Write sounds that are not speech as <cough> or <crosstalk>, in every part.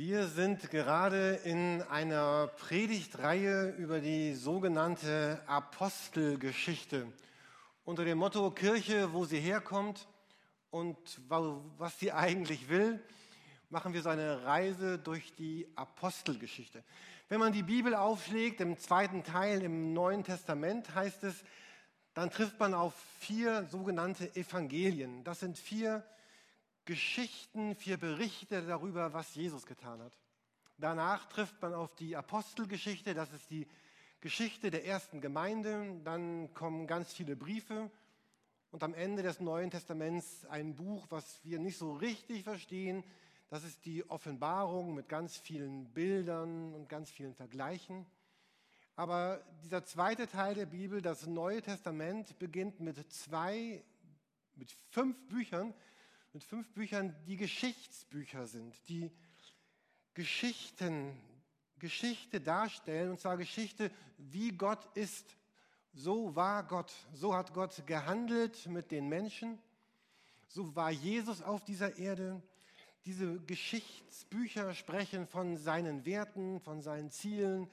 Wir sind gerade in einer Predigtreihe über die sogenannte Apostelgeschichte unter dem Motto Kirche, wo sie herkommt und was sie eigentlich will, machen wir so eine Reise durch die Apostelgeschichte. Wenn man die Bibel aufschlägt, im zweiten Teil im Neuen Testament heißt es, dann trifft man auf vier sogenannte Evangelien. Das sind vier Geschichten, vier Berichte darüber, was Jesus getan hat. Danach trifft man auf die Apostelgeschichte, das ist die Geschichte der ersten Gemeinde. Dann kommen ganz viele Briefe und am Ende des Neuen Testaments ein Buch, was wir nicht so richtig verstehen. Das ist die Offenbarung mit ganz vielen Bildern und ganz vielen Vergleichen. Aber dieser zweite Teil der Bibel, das Neue Testament, beginnt mit zwei, mit fünf Büchern, mit fünf Büchern, die Geschichtsbücher sind, die Geschichten, Geschichte darstellen, und zwar Geschichte, wie Gott ist. So war Gott, so hat Gott gehandelt mit den Menschen, so war Jesus auf dieser Erde. Diese Geschichtsbücher sprechen von seinen Werten, von seinen Zielen,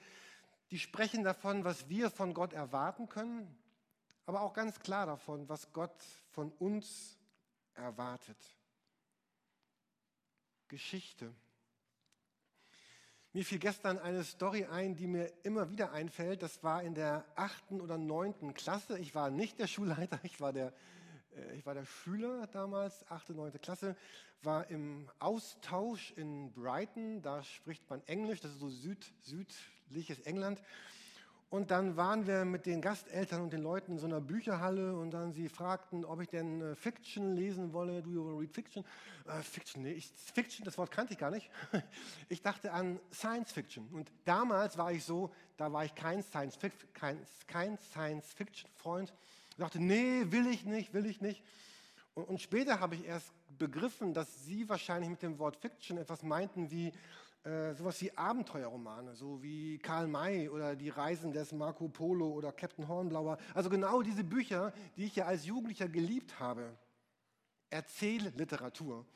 die sprechen davon, was wir von Gott erwarten können, aber auch ganz klar davon, was Gott von uns erwartet. Geschichte. Mir fiel gestern eine Story ein, die mir immer wieder einfällt. Das war in der achten oder neunten Klasse. Ich war nicht der Schulleiter, ich war der, äh, ich war der Schüler damals, achte, neunte Klasse, war im Austausch in Brighton. Da spricht man Englisch, das ist so süd, südliches England. Und dann waren wir mit den Gasteltern und den Leuten in so einer Bücherhalle und dann sie fragten, ob ich denn äh, Fiction lesen wolle. Do you read Fiction? Äh, Fiction, nee, ich, Fiction, das Wort kannte ich gar nicht. <laughs> Ich dachte an Science Fiction. Und damals war ich so, da war ich kein Science, kein, kein Science Fiction Freund. Ich dachte, nee, will ich nicht, will ich nicht. Und, und später habe ich erst begriffen, dass sie wahrscheinlich mit dem Wort Fiction etwas meinten wie äh, sowas wie Abenteuerromane, so wie Karl May oder Die Reisen des Marco Polo oder Captain Hornblower. Also genau diese Bücher, die ich ja als Jugendlicher geliebt habe. Erzählliteratur.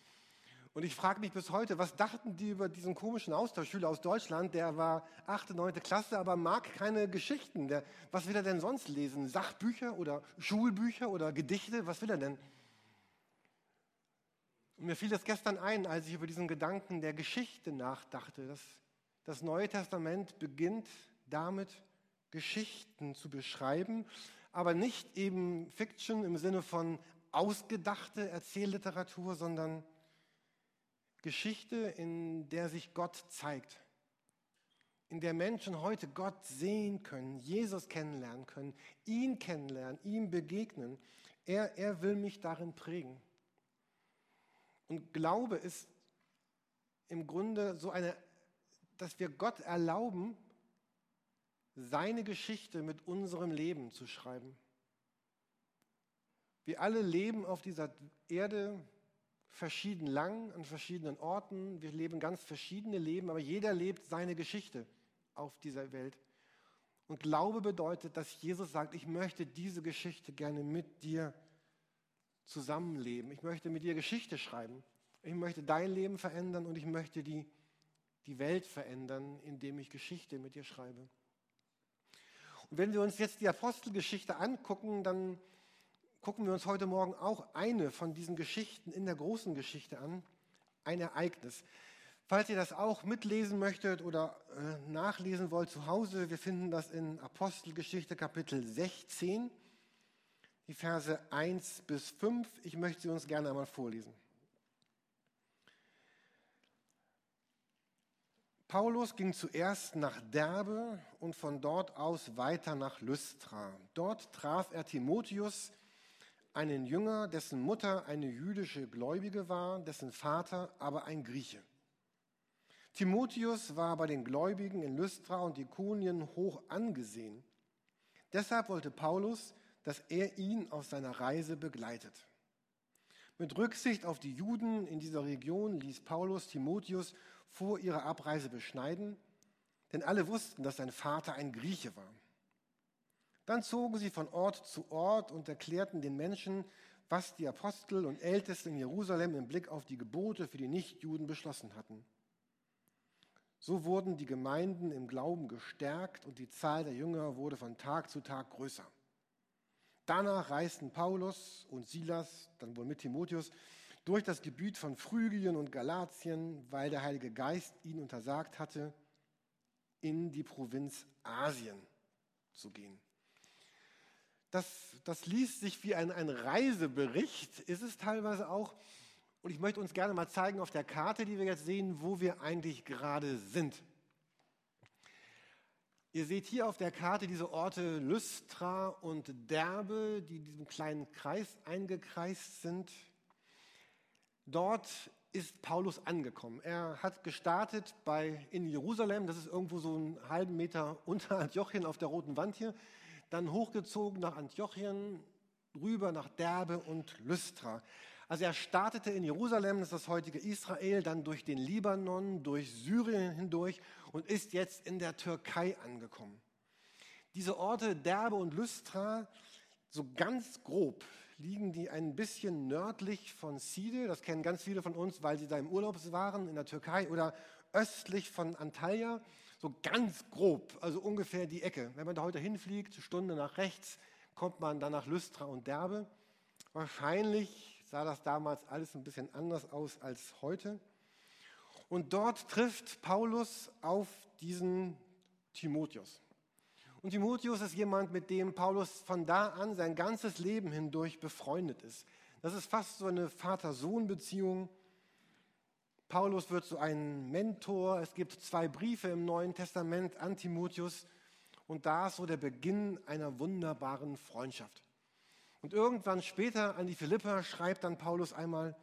Und ich frage mich bis heute, was dachten die über diesen komischen Austauschschüler aus Deutschland? Der war 8., 9. Klasse, aber mag keine Geschichten. Der, was will er denn sonst lesen? Sachbücher oder Schulbücher oder Gedichte? Was will er denn? Und mir fiel das gestern ein, als ich über diesen Gedanken der Geschichte nachdachte. Dass das Neue Testament beginnt damit, Geschichten zu beschreiben, aber nicht eben Fiction im Sinne von ausgedachte Erzählliteratur, sondern Geschichte, in der sich Gott zeigt, in der Menschen heute Gott sehen können, Jesus kennenlernen können, ihn kennenlernen, ihm begegnen. Er, er will mich darin prägen. Und Glaube ist im Grunde so eine, dass wir Gott erlauben, seine Geschichte mit unserem Leben zu schreiben. Wir alle leben auf dieser Erde verschieden lang, an verschiedenen Orten. Wir leben ganz verschiedene Leben, aber jeder lebt seine Geschichte auf dieser Welt. Und Glaube bedeutet, dass Jesus sagt, ich möchte diese Geschichte gerne mit dir zusammenleben. Ich möchte mit dir Geschichte schreiben. Ich möchte dein Leben verändern und ich möchte die, die Welt verändern, indem ich Geschichte mit dir schreibe. Und wenn wir uns jetzt die Apostelgeschichte angucken, dann gucken wir uns heute Morgen auch eine von diesen Geschichten in der großen Geschichte an, ein Ereignis. Falls ihr das auch mitlesen möchtet oder äh, nachlesen wollt zu Hause, wir finden das in Apostelgeschichte Kapitel 16 die Verse 1 bis 5. Ich möchte sie uns gerne einmal vorlesen. Paulus ging zuerst nach Derbe und von dort aus weiter nach Lystra. Dort traf er Timotheus, einen Jünger, dessen Mutter eine jüdische Gläubige war, dessen Vater aber ein Grieche. Timotheus war bei den Gläubigen in Lystra und Ikonien hoch angesehen. Deshalb wollte Paulus, dass er ihn auf seiner Reise begleitet. Mit Rücksicht auf die Juden in dieser Region ließ Paulus Timotheus vor ihrer Abreise beschneiden, denn alle wussten, dass sein Vater ein Grieche war. Dann zogen sie von Ort zu Ort und erklärten den Menschen, was die Apostel und Ältesten in Jerusalem im Blick auf die Gebote für die Nichtjuden beschlossen hatten. So wurden die Gemeinden im Glauben gestärkt und die Zahl der Jünger wurde von Tag zu Tag größer. Danach reisten Paulus und Silas, dann wohl mit Timotheus, durch das Gebiet von Phrygien und Galatien, weil der Heilige Geist ihnen untersagt hatte, in die Provinz Asien zu gehen. Das, das liest sich wie ein, ein Reisebericht, ist es teilweise auch. Und ich möchte uns gerne mal zeigen auf der Karte, die wir jetzt sehen, wo wir eigentlich gerade sind. Ihr seht hier auf der Karte diese Orte Lystra und Derbe, die in diesem kleinen Kreis eingekreist sind. Dort ist Paulus angekommen. Er hat gestartet bei, in Jerusalem, das ist irgendwo so einen halben Meter unter <laughs> Antiochien auf der roten Wand hier, dann hochgezogen nach Antiochien, rüber nach Derbe und Lystra. Also er startete in Jerusalem, das ist das heutige Israel, dann durch den Libanon, durch Syrien hindurch und ist jetzt in der Türkei angekommen. Diese Orte Derbe und Lystra, so ganz grob liegen die ein bisschen nördlich von Side, das kennen ganz viele von uns, weil sie da im Urlaub waren in der Türkei, oder östlich von Antalya, so ganz grob, also ungefähr die Ecke. Wenn man da heute hinfliegt, Stunde nach rechts, kommt man dann nach Lystra und Derbe. Wahrscheinlich sah das damals alles ein bisschen anders aus als heute. Und dort trifft Paulus auf diesen Timotheus. Und Timotheus ist jemand, mit dem Paulus von da an sein ganzes Leben hindurch befreundet ist. Das ist fast so eine Vater-Sohn-Beziehung. Paulus wird so ein Mentor. Es gibt zwei Briefe im Neuen Testament an Timotheus. Und da ist so der Beginn einer wunderbaren Freundschaft. Und irgendwann später an die Philipper schreibt dann Paulus einmal,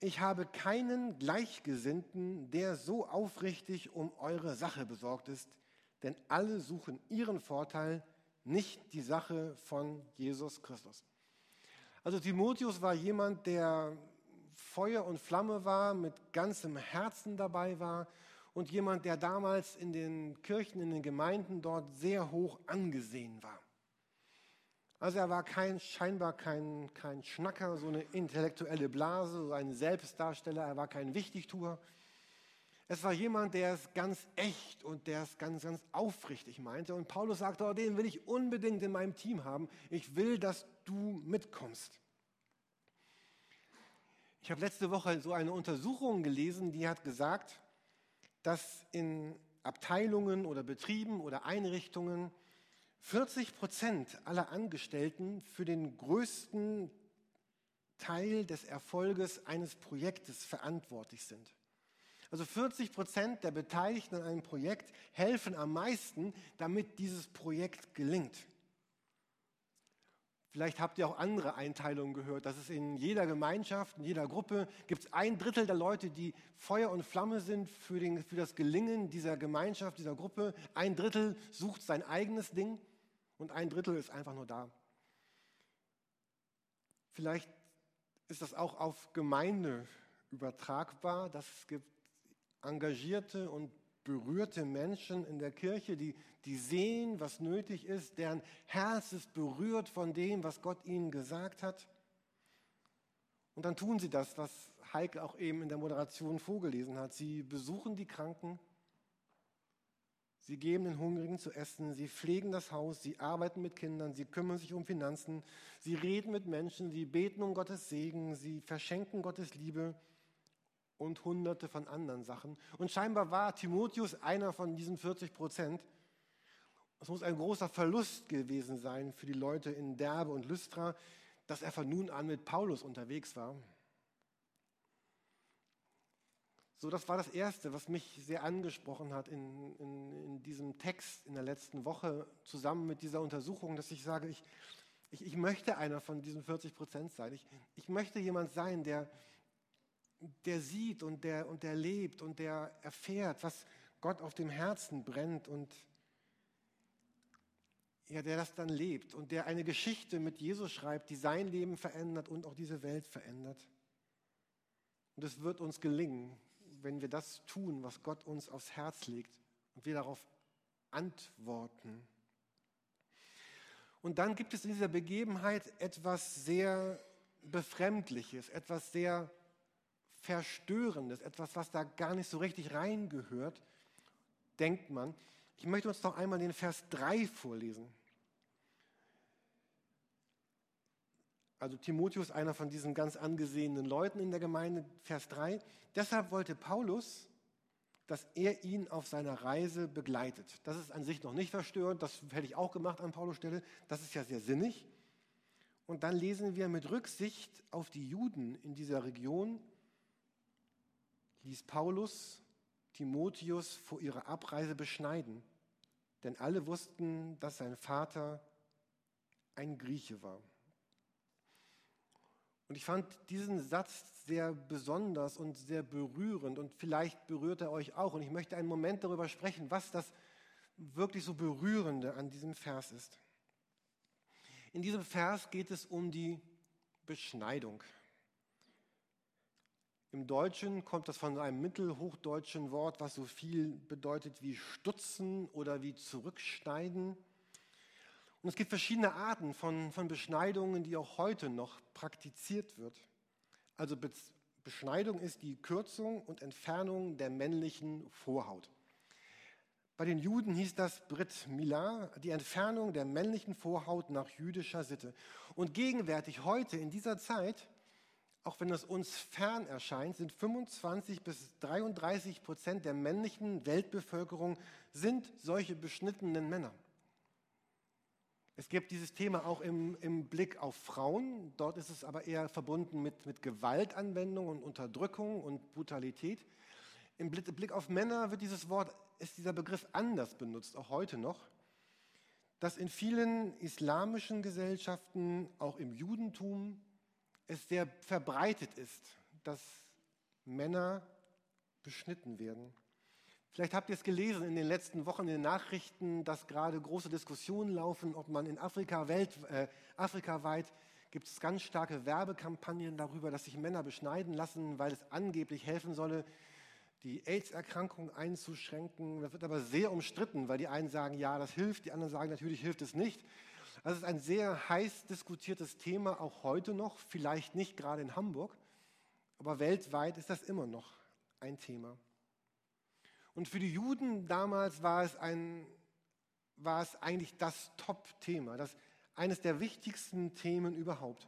ich habe keinen Gleichgesinnten, der so aufrichtig um eure Sache besorgt ist, denn alle suchen ihren Vorteil, nicht die Sache von Jesus Christus. Also Timotheus war jemand, der Feuer und Flamme war, mit ganzem Herzen dabei war und jemand, der damals in den Kirchen, in den Gemeinden dort sehr hoch angesehen war. Also er war kein, scheinbar kein, kein Schnacker, so eine intellektuelle Blase, so ein Selbstdarsteller, er war kein Wichtigtuer. Es war jemand, der es ganz echt und der es ganz, ganz aufrichtig meinte. Und Paulus sagte, oh, den will ich unbedingt in meinem Team haben. Ich will, dass du mitkommst. Ich habe letzte Woche so eine Untersuchung gelesen, die hat gesagt, dass in Abteilungen oder Betrieben oder Einrichtungen 40 Prozent aller Angestellten für den größten Teil des Erfolges eines Projektes verantwortlich sind. Also 40 Prozent der Beteiligten an einem Projekt helfen am meisten, damit dieses Projekt gelingt. Vielleicht habt ihr auch andere Einteilungen gehört, dass es in jeder Gemeinschaft, in jeder Gruppe gibt es ein Drittel der Leute, die Feuer und Flamme sind für, den, für das Gelingen dieser Gemeinschaft, dieser Gruppe. Ein Drittel sucht sein eigenes Ding und ein Drittel ist einfach nur da. Vielleicht ist das auch auf Gemeinde übertragbar, dass es gibt engagierte und berührte Menschen in der Kirche, die, die sehen, was nötig ist, deren Herz ist berührt von dem, was Gott ihnen gesagt hat. Und dann tun sie das, was Heike auch eben in der Moderation vorgelesen hat. Sie besuchen die Kranken, Sie geben den Hungrigen zu essen, sie pflegen das Haus, sie arbeiten mit Kindern, sie kümmern sich um Finanzen, sie reden mit Menschen, sie beten um Gottes Segen, sie verschenken Gottes Liebe und hunderte von anderen Sachen. Und scheinbar war Timotheus einer von diesen 40 Prozent. Es muss ein großer Verlust gewesen sein für die Leute in Derbe und Lystra, dass er von nun an mit Paulus unterwegs war. So, das war das Erste, was mich sehr angesprochen hat in, in, in diesem Text in der letzten Woche, zusammen mit dieser Untersuchung, dass ich sage, ich, ich, ich möchte einer von diesen 40 Prozent sein. Ich, ich möchte jemand sein, der, der sieht und der, und der lebt und der erfährt, was Gott auf dem Herzen brennt und ja, der das dann lebt und der eine Geschichte mit Jesus schreibt, die sein Leben verändert und auch diese Welt verändert. Und es wird uns gelingen, wenn wir das tun, was Gott uns aufs Herz legt und wir darauf antworten. Und dann gibt es in dieser Begebenheit etwas sehr Befremdliches, etwas sehr Verstörendes, etwas, was da gar nicht so richtig reingehört. denkt man. Ich möchte uns noch einmal den Vers 3 vorlesen. Also Timotheus, einer von diesen ganz angesehenen Leuten in der Gemeinde, Vers 3. Deshalb wollte Paulus, dass er ihn auf seiner Reise begleitet. Das ist an sich noch nicht verstörend, das hätte ich auch gemacht an Paulus Stelle. Das ist ja sehr sinnig. Und dann lesen wir mit Rücksicht auf die Juden in dieser Region, ließ Paulus Timotheus vor ihrer Abreise beschneiden, denn alle wussten, dass sein Vater ein Grieche war. Und ich fand diesen Satz sehr besonders und sehr berührend und vielleicht berührt er euch auch. Und ich möchte einen Moment darüber sprechen, was das wirklich so berührende an diesem Vers ist. In diesem Vers geht es um die Beschneidung. Im Deutschen kommt das von einem mittelhochdeutschen Wort, was so viel bedeutet wie stutzen oder wie zurückschneiden. Und es gibt verschiedene Arten von, von Beschneidungen, die auch heute noch praktiziert wird. Also Be Beschneidung ist die Kürzung und Entfernung der männlichen Vorhaut. Bei den Juden hieß das Brit Milah, die Entfernung der männlichen Vorhaut nach jüdischer Sitte. Und gegenwärtig heute in dieser Zeit, auch wenn es uns fern erscheint, sind 25 bis 33 Prozent der männlichen Weltbevölkerung sind solche beschnittenen Männer. Es gibt dieses Thema auch im, im, Blick auf Frauen. Dort ist es aber eher verbunden mit, mit Gewaltanwendung und Unterdrückung und Brutalität. Im Blick auf Männer wird dieses Wort, ist dieser Begriff anders benutzt, auch heute noch. Dass in vielen islamischen Gesellschaften, auch im Judentum, es sehr verbreitet ist, dass Männer beschnitten werden. Vielleicht habt ihr es gelesen in den letzten Wochen in den Nachrichten, dass gerade große Diskussionen laufen, ob man in Afrika, Welt, äh, afrikaweit gibt es ganz starke Werbekampagnen darüber, dass sich Männer beschneiden lassen, weil es angeblich helfen solle, die AIDS-Erkrankung einzuschränken. Das wird aber sehr umstritten, weil die einen sagen, ja, das hilft, die anderen sagen, natürlich hilft es nicht. Also es ist ein sehr heiß diskutiertes Thema, auch heute noch, vielleicht nicht gerade in Hamburg, aber weltweit ist das immer noch ein Thema. Und für die Juden damals war es, ein, war es eigentlich das Top-Thema, das, eines der wichtigsten Themen überhaupt.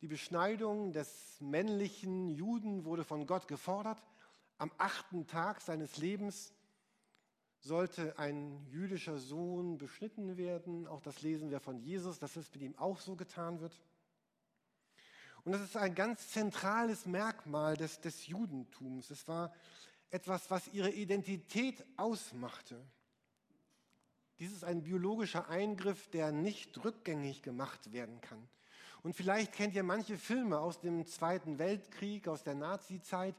Die Beschneidung des männlichen Juden wurde von Gott gefordert. Am achten Tag seines Lebens sollte ein jüdischer Sohn beschnitten werden. Auch das lesen wir von Jesus, dass es mit ihm auch so getan wird. Und das ist ein ganz zentrales Merkmal des, des Judentums. Es war etwas, was ihre Identität ausmachte. Dies ist ein biologischer Eingriff, der nicht rückgängig gemacht werden kann. Und vielleicht kennt ihr manche Filme aus dem Zweiten Weltkrieg, aus der Nazizeit,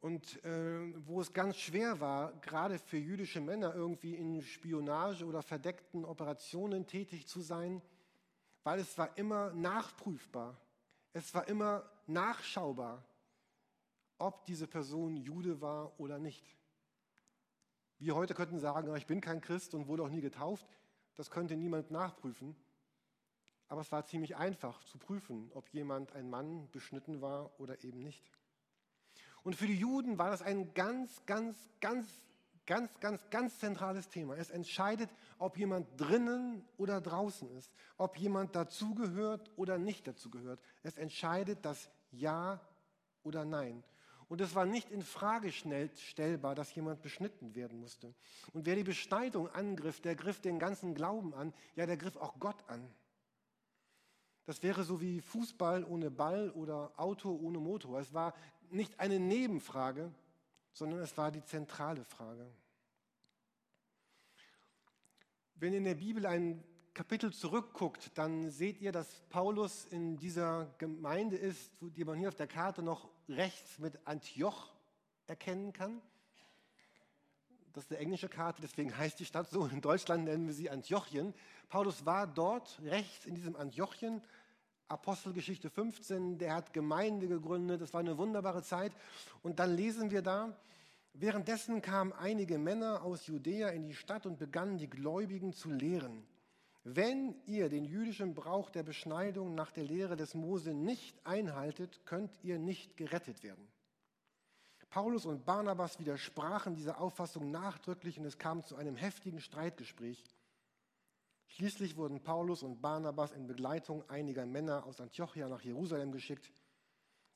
und äh, wo es ganz schwer war, gerade für jüdische Männer irgendwie in Spionage oder verdeckten Operationen tätig zu sein, weil es war immer nachprüfbar, es war immer nachschaubar ob diese Person Jude war oder nicht. Wir heute könnten sagen, ich bin kein Christ und wurde auch nie getauft. Das könnte niemand nachprüfen. Aber es war ziemlich einfach zu prüfen, ob jemand ein Mann beschnitten war oder eben nicht. Und für die Juden war das ein ganz, ganz, ganz, ganz, ganz, ganz zentrales Thema. Es entscheidet, ob jemand drinnen oder draußen ist, ob jemand dazugehört oder nicht dazugehört. Es entscheidet das Ja oder Nein. Und es war nicht in Frage stellbar, dass jemand beschnitten werden musste. Und wer die Beschneidung angriff, der griff den ganzen Glauben an, ja, der griff auch Gott an. Das wäre so wie Fußball ohne Ball oder Auto ohne Motor. Es war nicht eine Nebenfrage, sondern es war die zentrale Frage. Wenn in der Bibel ein Kapitel zurückguckt, dann seht ihr, dass Paulus in dieser Gemeinde ist, die man hier auf der Karte noch rechts mit Antioch erkennen kann. Das ist eine englische Karte, deswegen heißt die Stadt so. In Deutschland nennen wir sie Antiochien. Paulus war dort rechts in diesem Antiochien, Apostelgeschichte 15, der hat Gemeinde gegründet, das war eine wunderbare Zeit. Und dann lesen wir da, währenddessen kamen einige Männer aus Judäa in die Stadt und begannen die Gläubigen zu lehren. Wenn ihr den jüdischen Brauch der Beschneidung nach der Lehre des Mose nicht einhaltet, könnt ihr nicht gerettet werden. Paulus und Barnabas widersprachen dieser Auffassung nachdrücklich und es kam zu einem heftigen Streitgespräch. Schließlich wurden Paulus und Barnabas in Begleitung einiger Männer aus Antiochia nach Jerusalem geschickt,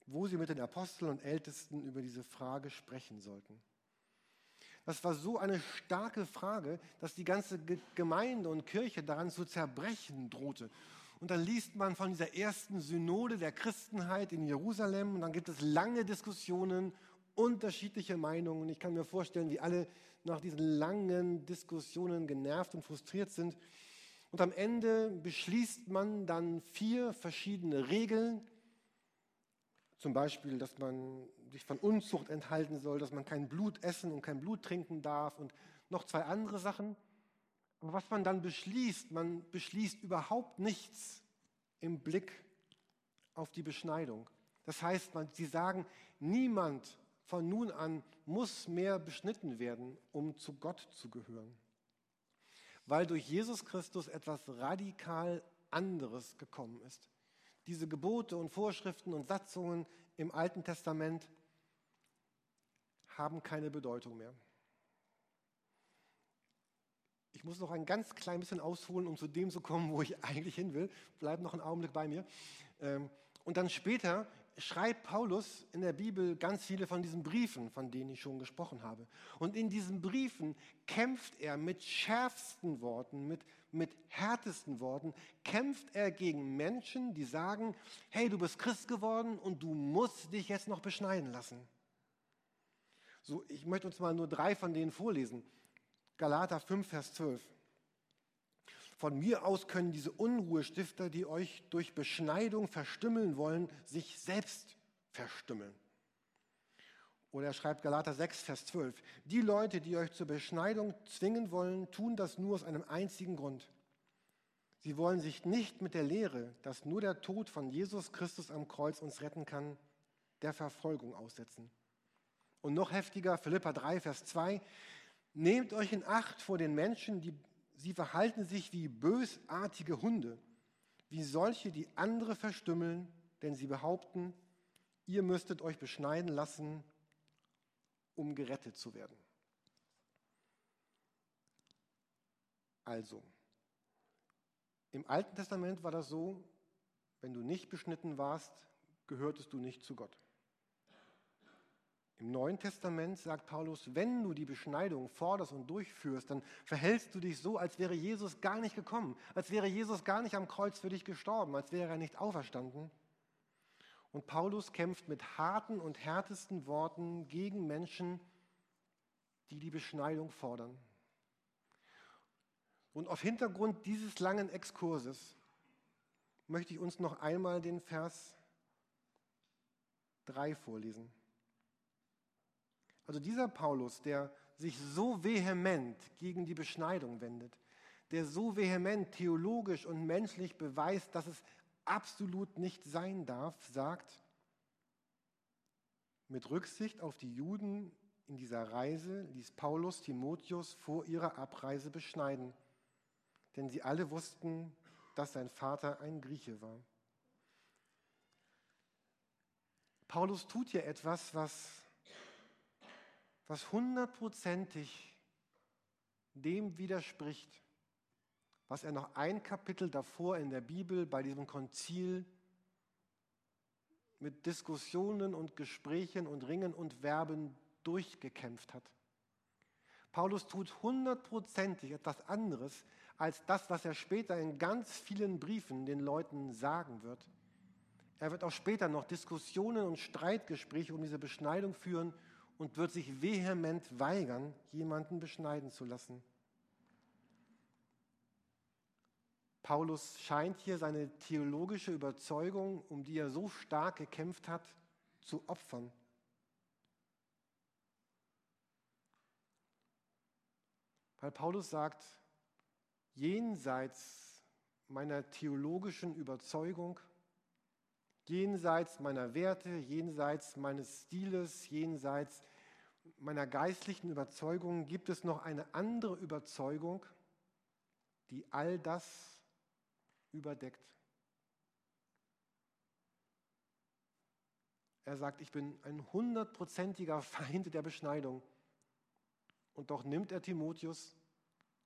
wo sie mit den Aposteln und Ältesten über diese Frage sprechen sollten. Das war so eine starke Frage, dass die ganze Gemeinde und Kirche daran zu zerbrechen drohte. Und dann liest man von dieser ersten Synode der Christenheit in Jerusalem und dann gibt es lange Diskussionen, unterschiedliche Meinungen. Ich kann mir vorstellen, wie alle nach diesen langen Diskussionen genervt und frustriert sind. Und am Ende beschließt man dann vier verschiedene Regeln. Zum Beispiel, dass man sich von Unzucht enthalten soll, dass man kein Blut essen und kein Blut trinken darf und noch zwei andere Sachen. Aber was man dann beschließt, man beschließt überhaupt nichts im Blick auf die Beschneidung. Das heißt, man, sie sagen, niemand von nun an muss mehr beschnitten werden, um zu Gott zu gehören weil durch Jesus Christus etwas radikal anderes gekommen ist. Diese Gebote und Vorschriften und Satzungen im Alten Testament haben keine Bedeutung mehr. Ich muss noch ein ganz klein bisschen ausholen, um zu dem zu kommen, wo ich <laughs> eigentlich hin will. Bleib noch einen Augenblick bei mir. Ähm, und dann später schreibt Paulus in der Bibel ganz viele von diesen Briefen, von denen ich schon gesprochen habe. Und in diesen Briefen kämpft er mit schärfsten Worten, mit, mit härtesten Worten, kämpft er gegen Menschen, die sagen, hey, du bist Christ geworden und du musst dich jetzt noch beschneiden lassen. So, ich möchte uns mal nur drei von denen vorlesen. Galater 5, Vers 12. Von mir aus können diese Unruhestifter, die euch durch Beschneidung verstümmeln wollen, sich selbst verstümmeln. Oder er schreibt Galater 6, Vers 12. Die Leute, die euch zur Beschneidung zwingen wollen, tun das nur aus einem einzigen Grund. Sie wollen sich nicht mit der Lehre, dass nur der Tod von Jesus Christus am Kreuz uns retten kann, der Verfolgung aussetzen. Und noch heftiger, Philippa 3, Vers 2. Nehmt euch in Acht vor den Menschen, die sie verhalten sich wie bösartige Hunde, wie solche, die andere verstümmeln, denn sie behaupten, ihr müsstet euch beschneiden lassen, um gerettet zu werden. Also, im Alten Testament war das so, wenn du nicht beschnitten warst, gehörtest du nicht zu Gott. Im Neuen Testament sagt Paulus, wenn du die Beschneidung forderst und durchführst, dann verhältst du dich so, als wäre Jesus gar nicht gekommen, als wäre Jesus gar nicht am Kreuz für dich gestorben, als wäre er nicht auferstanden. Und Paulus kämpft mit harten und härtesten Worten gegen Menschen, die die Beschneidung fordern. Und auf Hintergrund dieses langen Exkurses möchte ich uns noch einmal den Vers 3 vorlesen. Also dieser Paulus, der sich so vehement gegen die Beschneidung wendet, der so vehement theologisch und menschlich beweist, dass es absolut nicht sein darf, sagt, mit Rücksicht auf die Juden in dieser Reise ließ Paulus Timotheus vor ihrer Abreise beschneiden, denn sie alle wussten, dass sein Vater ein Grieche war. Paulus tut hier etwas, was was hundertprozentig dem widerspricht, was er noch ein Kapitel davor in der Bibel bei diesem Konzil mit Diskussionen und Gesprächen und Ringen und Verben durchgekämpft hat. Paulus tut hundertprozentig etwas anderes als das, was er später in ganz vielen Briefen den Leuten sagen wird. Er wird auch später noch Diskussionen und Streitgespräche um diese Beschneidung führen und wird sich vehement weigern, jemanden beschneiden zu lassen. Paulus scheint hier seine theologische Überzeugung, um die er so stark gekämpft hat, zu opfern. Weil Paulus sagt, jenseits meiner theologischen Überzeugung jenseits meiner Werte, jenseits meines Stiles, jenseits meiner geistlichen Überzeugungen gibt es noch eine andere Überzeugung, die all das überdeckt. Er sagt, ich bin ein hundertprozentiger Feind der Beschneidung. Und doch nimmt er Timotheus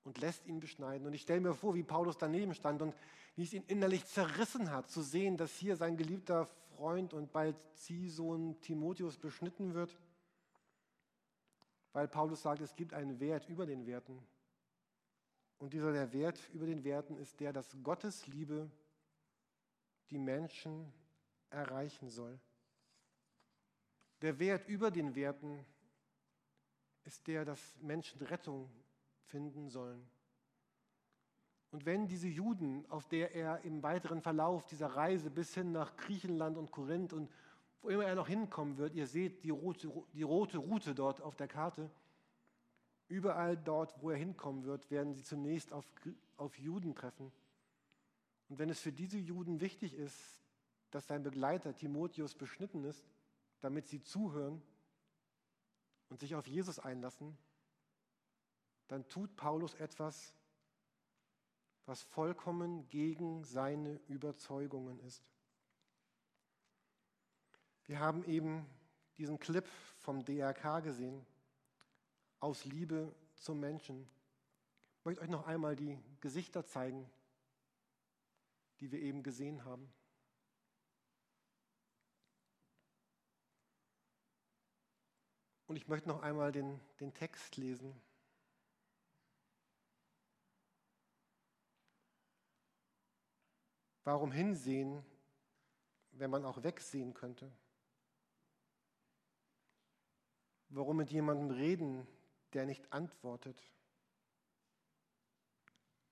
und lässt ihn beschneiden. Und ich stelle mir vor, wie Paulus daneben stand und wie es ihn innerlich zerrissen hat, zu sehen, dass hier sein geliebter Freund und bald Ziehsohn Timotheus beschnitten wird. Weil Paulus sagt, es gibt einen Wert über den Werten. Und dieser der Wert über den Werten ist der, dass Gottes Liebe die Menschen erreichen soll. Der Wert über den Werten ist der, dass Menschen Rettung finden sollen. Und wenn diese Juden, auf der er im weiteren Verlauf dieser Reise bis hin nach Griechenland und Korinth und wo immer er noch hinkommen wird, ihr seht die rote, die rote Route dort auf der Karte, überall dort, wo er hinkommen wird, werden sie zunächst auf, auf Juden treffen. Und wenn es für diese Juden wichtig ist, dass sein Begleiter Timotheus beschnitten ist, damit sie zuhören und sich auf Jesus einlassen, dann tut Paulus etwas, was vollkommen gegen seine Überzeugungen ist. Wir haben eben diesen Clip vom DRK gesehen, aus Liebe zum Menschen. Ich möchte euch noch einmal die Gesichter zeigen, die wir eben gesehen haben. Und ich möchte noch einmal den, den Text lesen. Warum hinsehen, wenn man auch wegsehen könnte? Warum mit jemandem reden, der nicht antwortet?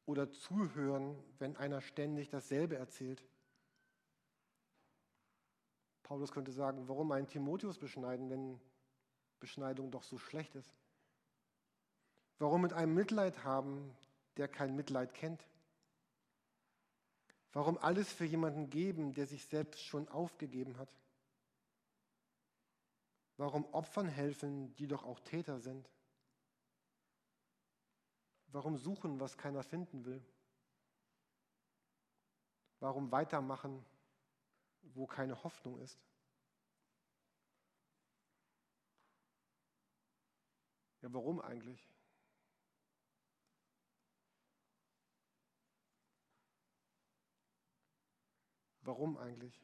Oder zuhören, wenn einer ständig dasselbe erzählt? Paulus könnte sagen, warum einen Timotheus beschneiden, wenn Beschneidung doch so schlecht ist? Warum mit einem Mitleid haben, der kein Mitleid kennt? Warum alles für jemanden geben, der sich selbst schon aufgegeben hat? Warum Opfern helfen, die doch auch Täter sind? Warum suchen, was keiner finden will? Warum weitermachen, wo keine Hoffnung ist? Ja, warum eigentlich? Warum eigentlich?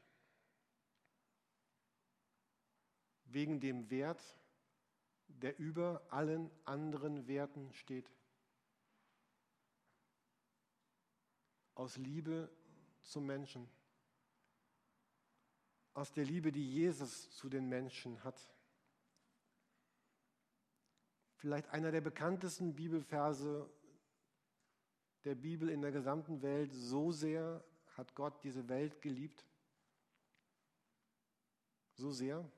Wegen dem Wert, der über allen anderen Werten steht. Aus Liebe zum Menschen. Aus der Liebe, die Jesus zu den Menschen hat. Vielleicht einer der bekanntesten Bibelverse der Bibel in der gesamten Welt, so sehr hat Gott diese Welt geliebt? So sehr?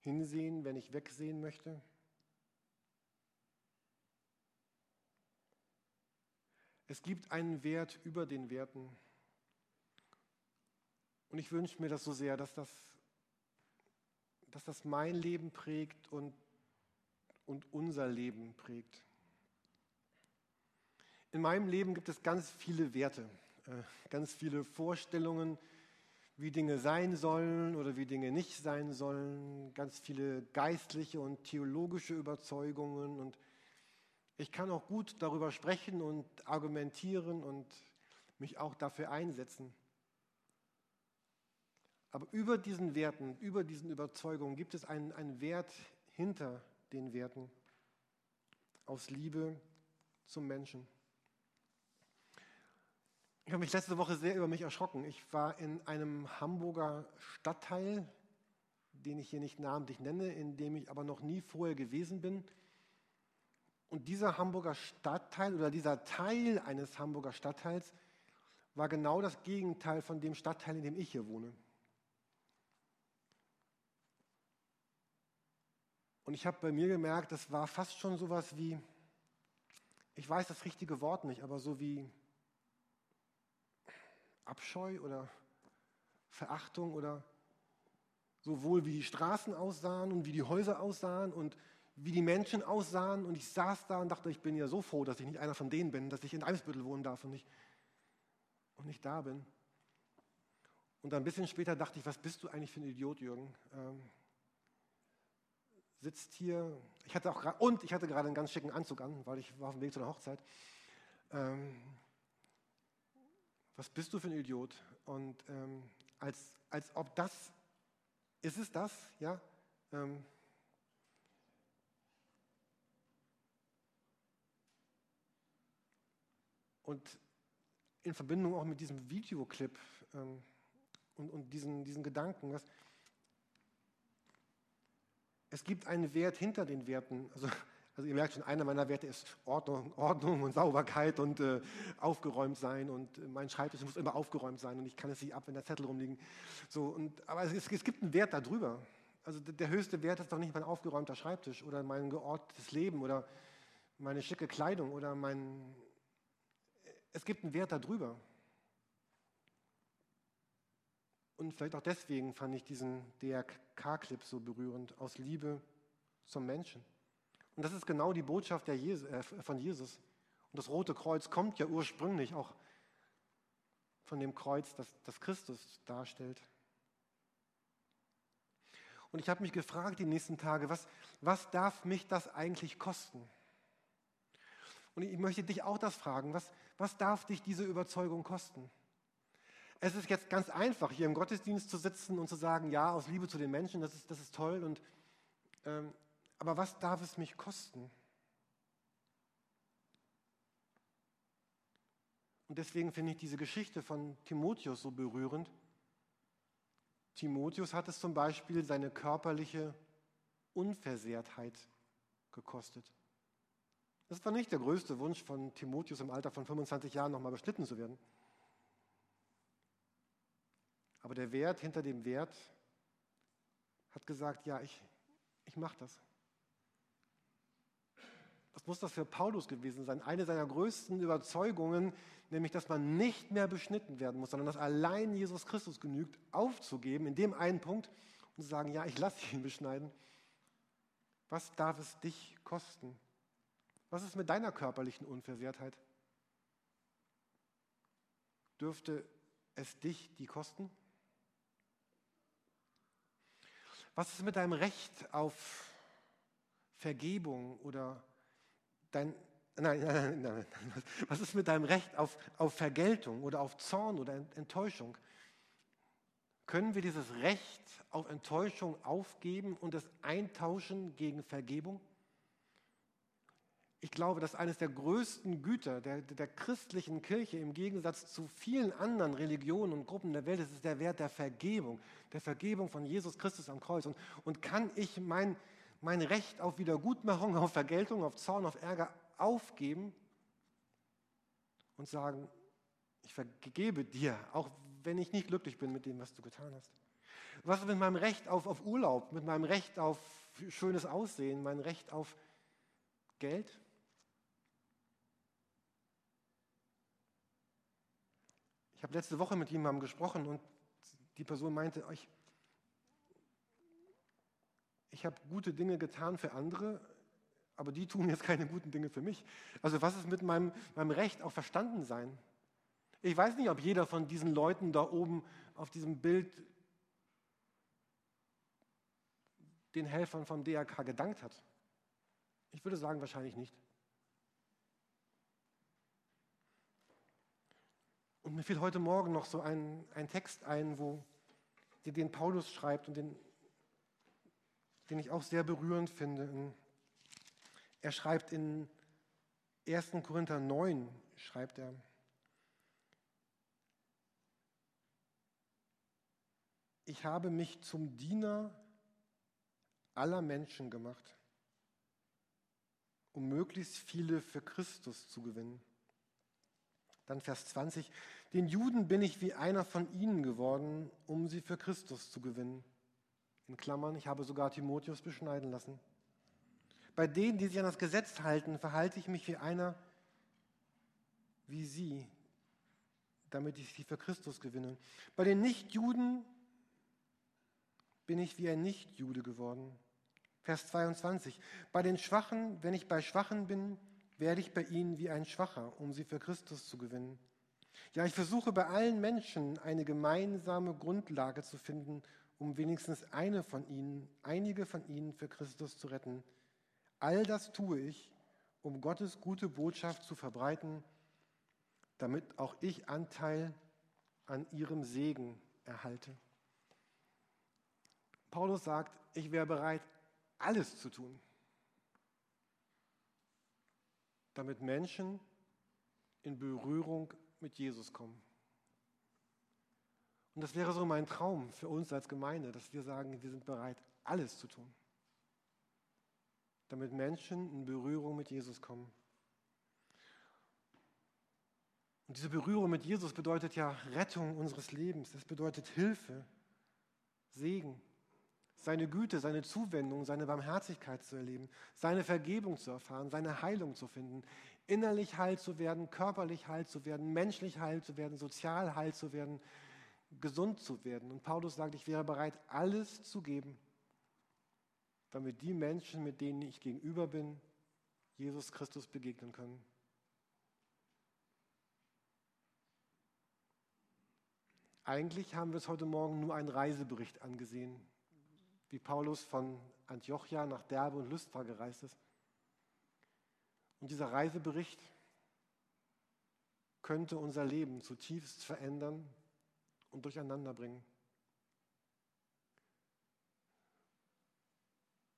Hinsehen, wenn ich wegsehen möchte? Es gibt einen Wert über den Werten. Und ich wünsche mir das so sehr, dass das, dass das mein Leben prägt und, und unser Leben prägt. In meinem Leben gibt es ganz viele Werte, äh, ganz viele Vorstellungen, wie Dinge sein sollen oder wie Dinge nicht sein sollen, ganz viele geistliche und theologische Überzeugungen. Und ich kann auch gut darüber sprechen und argumentieren und mich auch dafür einsetzen. Aber über diesen Werten, über diesen Überzeugungen gibt es einen, einen Wert hinter den Werten aus Liebe zum Menschen. Ich habe mich letzte Woche sehr über mich erschrocken. Ich war in einem Hamburger Stadtteil, den ich hier nicht namentlich nenne, in dem ich aber noch nie vorher gewesen bin. Und dieser Hamburger Stadtteil oder dieser Teil eines Hamburger Stadtteils war genau das Gegenteil von dem Stadtteil, in dem ich hier wohne. Und ich habe bei mir gemerkt, das war fast schon sowas wie, ich weiß das richtige Wort nicht, aber so wie Abscheu oder Verachtung oder sowohl wie die Straßen aussahen und wie die Häuser aussahen und wie die Menschen aussahen. Und ich saß da und dachte, ich bin ja so froh, dass ich nicht einer von denen bin, dass ich in Eimsbüttel wohnen darf und nicht, und nicht da bin. Und ein bisschen später dachte ich, was bist du eigentlich für ein Idiot, Jürgen? Ähm, sitzt hier, ich hatte auch und ich hatte gerade einen ganz schicken Anzug an, weil ich war auf dem Weg zu einer Hochzeit. Ähm, was bist du für ein Idiot? Und ähm, als, als ob das, ist es das, ja? Ähm, und in Verbindung auch mit diesem Videoclip ähm, und, und diesen, diesen Gedanken, was, es gibt einen Wert hinter den Werten. Also, also ihr merkt schon, einer meiner Werte ist Ordnung, Ordnung und Sauberkeit und äh, aufgeräumt sein und äh, mein Schreibtisch muss immer aufgeräumt sein und ich kann es nicht ab, wenn der Zettel rumliegen. So, und, aber es, es gibt einen Wert darüber. Also der höchste Wert ist doch nicht mein aufgeräumter Schreibtisch oder mein geordnetes Leben oder meine schicke Kleidung oder mein... Es gibt einen Wert darüber. Und vielleicht auch deswegen fand ich diesen DRK-Clip so berührend, aus Liebe zum Menschen. Und das ist genau die Botschaft Jesus, äh, von Jesus. Und das Rote Kreuz kommt ja ursprünglich auch von dem Kreuz, das, das Christus darstellt. Und ich habe mich gefragt die nächsten Tage, was, was darf mich das eigentlich kosten? Und ich möchte dich auch das fragen, was, was darf dich diese Überzeugung kosten? Es ist jetzt ganz einfach, hier im Gottesdienst zu sitzen und zu sagen, ja, aus Liebe zu den Menschen, das ist, das ist toll. Und, ähm, aber was darf es mich kosten? Und deswegen finde ich diese Geschichte von Timotheus so berührend. Timotheus hat es zum Beispiel seine körperliche Unversehrtheit gekostet. Das war nicht der größte Wunsch von Timotheus im Alter von 25 Jahren nochmal beschnitten zu werden. Aber der Wert hinter dem Wert hat gesagt, ja, ich, ich mache das. Was muss das für Paulus gewesen sein? Eine seiner größten Überzeugungen, nämlich, dass man nicht mehr beschnitten werden muss, sondern dass allein Jesus Christus genügt, aufzugeben in dem einen Punkt und zu sagen, ja, ich lasse ihn beschneiden. Was darf es dich kosten? Was ist mit deiner körperlichen Unversehrtheit? Dürfte es dich die kosten? Was ist mit deinem Recht auf Vergebung oder dein, nein, nein, nein, nein, was ist mit deinem Recht auf, auf Vergeltung oder auf Zorn oder Enttäuschung? Können wir dieses Recht auf Enttäuschung aufgeben und es eintauschen gegen Vergebung? ich glaube, dass eines der größten Güter der, der, christlichen Kirche im Gegensatz zu vielen anderen Religionen und Gruppen der Welt ist, ist der Wert der Vergebung, der Vergebung von Jesus Christus am Kreuz. Und, und kann ich mein, mein Recht auf Wiedergutmachung, auf Vergeltung, auf Zorn, auf Ärger aufgeben und sagen, ich vergebe dir, auch wenn ich nicht glücklich bin mit dem, was du getan hast. Was ist mit meinem Recht auf, auf Urlaub, mit meinem Recht auf schönes Aussehen, mein Recht auf Geld? Ich habe letzte Woche mit jemandem gesprochen und die Person meinte, ich, ich habe gute Dinge getan für andere, aber die tun jetzt keine guten Dinge für mich. Also was ist mit meinem, meinem Recht auf Verstandensein? Ich weiß nicht, ob jeder von diesen Leuten da oben auf diesem Bild den Helfern vom DRK gedankt hat. Ich würde sagen, wahrscheinlich nicht. Und mir fiel heute Morgen noch so ein, ein Text ein, wo, den Paulus schreibt und den, den ich auch sehr berührend finde. Er schreibt in 1. Korinther 9, schreibt er, ich habe mich zum Diener aller Menschen gemacht, um möglichst viele für Christus zu gewinnen. Dann Vers 20. Den Juden bin ich wie einer von ihnen geworden, um sie für Christus zu gewinnen. In Klammern, ich habe sogar Timotheus beschneiden lassen. Bei denen, die sich an das Gesetz halten, verhalte ich mich wie einer wie sie, damit ich sie für Christus gewinne. Bei den Nichtjuden bin ich wie ein Nichtjude geworden. Vers 22. Bei den Schwachen, wenn ich bei Schwachen bin, werde ich bei ihnen wie ein Schwacher, um sie für Christus zu gewinnen. Ja, ich versuche bei allen Menschen eine gemeinsame Grundlage zu finden, um wenigstens eine von ihnen, einige von ihnen für Christus zu retten. All das tue ich, um Gottes gute Botschaft zu verbreiten, damit auch ich Anteil an ihrem Segen erhalte. Paulus sagt, ich wäre bereit, alles zu tun, damit Menschen in Berührung mit Jesus kommen. Und das wäre so mein Traum für uns als Gemeinde, dass wir sagen, wir sind bereit, alles zu tun, damit Menschen in Berührung mit Jesus kommen. Und diese Berührung mit Jesus bedeutet ja Rettung unseres Lebens. Es bedeutet Hilfe, Segen, seine Güte, seine Zuwendung, seine Barmherzigkeit zu erleben, seine Vergebung zu erfahren, seine Heilung zu finden, innerlich heil zu werden, körperlich heil zu werden, menschlich heil zu werden, sozial heil zu werden, gesund zu werden. Und Paulus sagt, ich wäre bereit, alles zu geben, damit die Menschen, mit denen ich gegenüber bin, Jesus Christus begegnen können. Eigentlich haben wir es heute Morgen nur einen Reisebericht angesehen, wie Paulus von Antiochia nach Derbe und Lystra gereist ist. Und dieser Reisebericht könnte unser Leben zutiefst verändern und durcheinander bringen.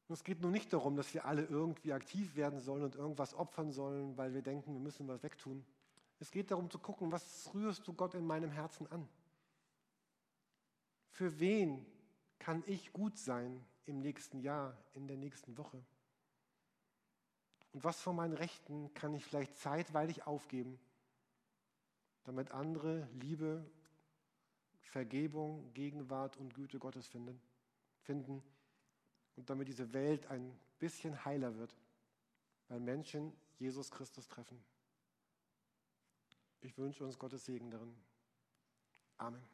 Und es geht nun nicht darum, dass wir alle irgendwie aktiv werden sollen und irgendwas opfern sollen, weil wir denken, wir müssen was wegtun. Es geht darum zu gucken, was rührst du Gott in meinem Herzen an? Für wen kann ich gut sein im nächsten Jahr, in der nächsten Woche? Und was von meinen Rechten kann ich vielleicht zeitweilig aufgeben, damit andere Liebe Vergebung, Gegenwart und Güte Gottes finden, finden und damit diese Welt ein bisschen heiler wird, weil Menschen Jesus Christus treffen. Ich wünsche uns Gottes Segen darin. Amen.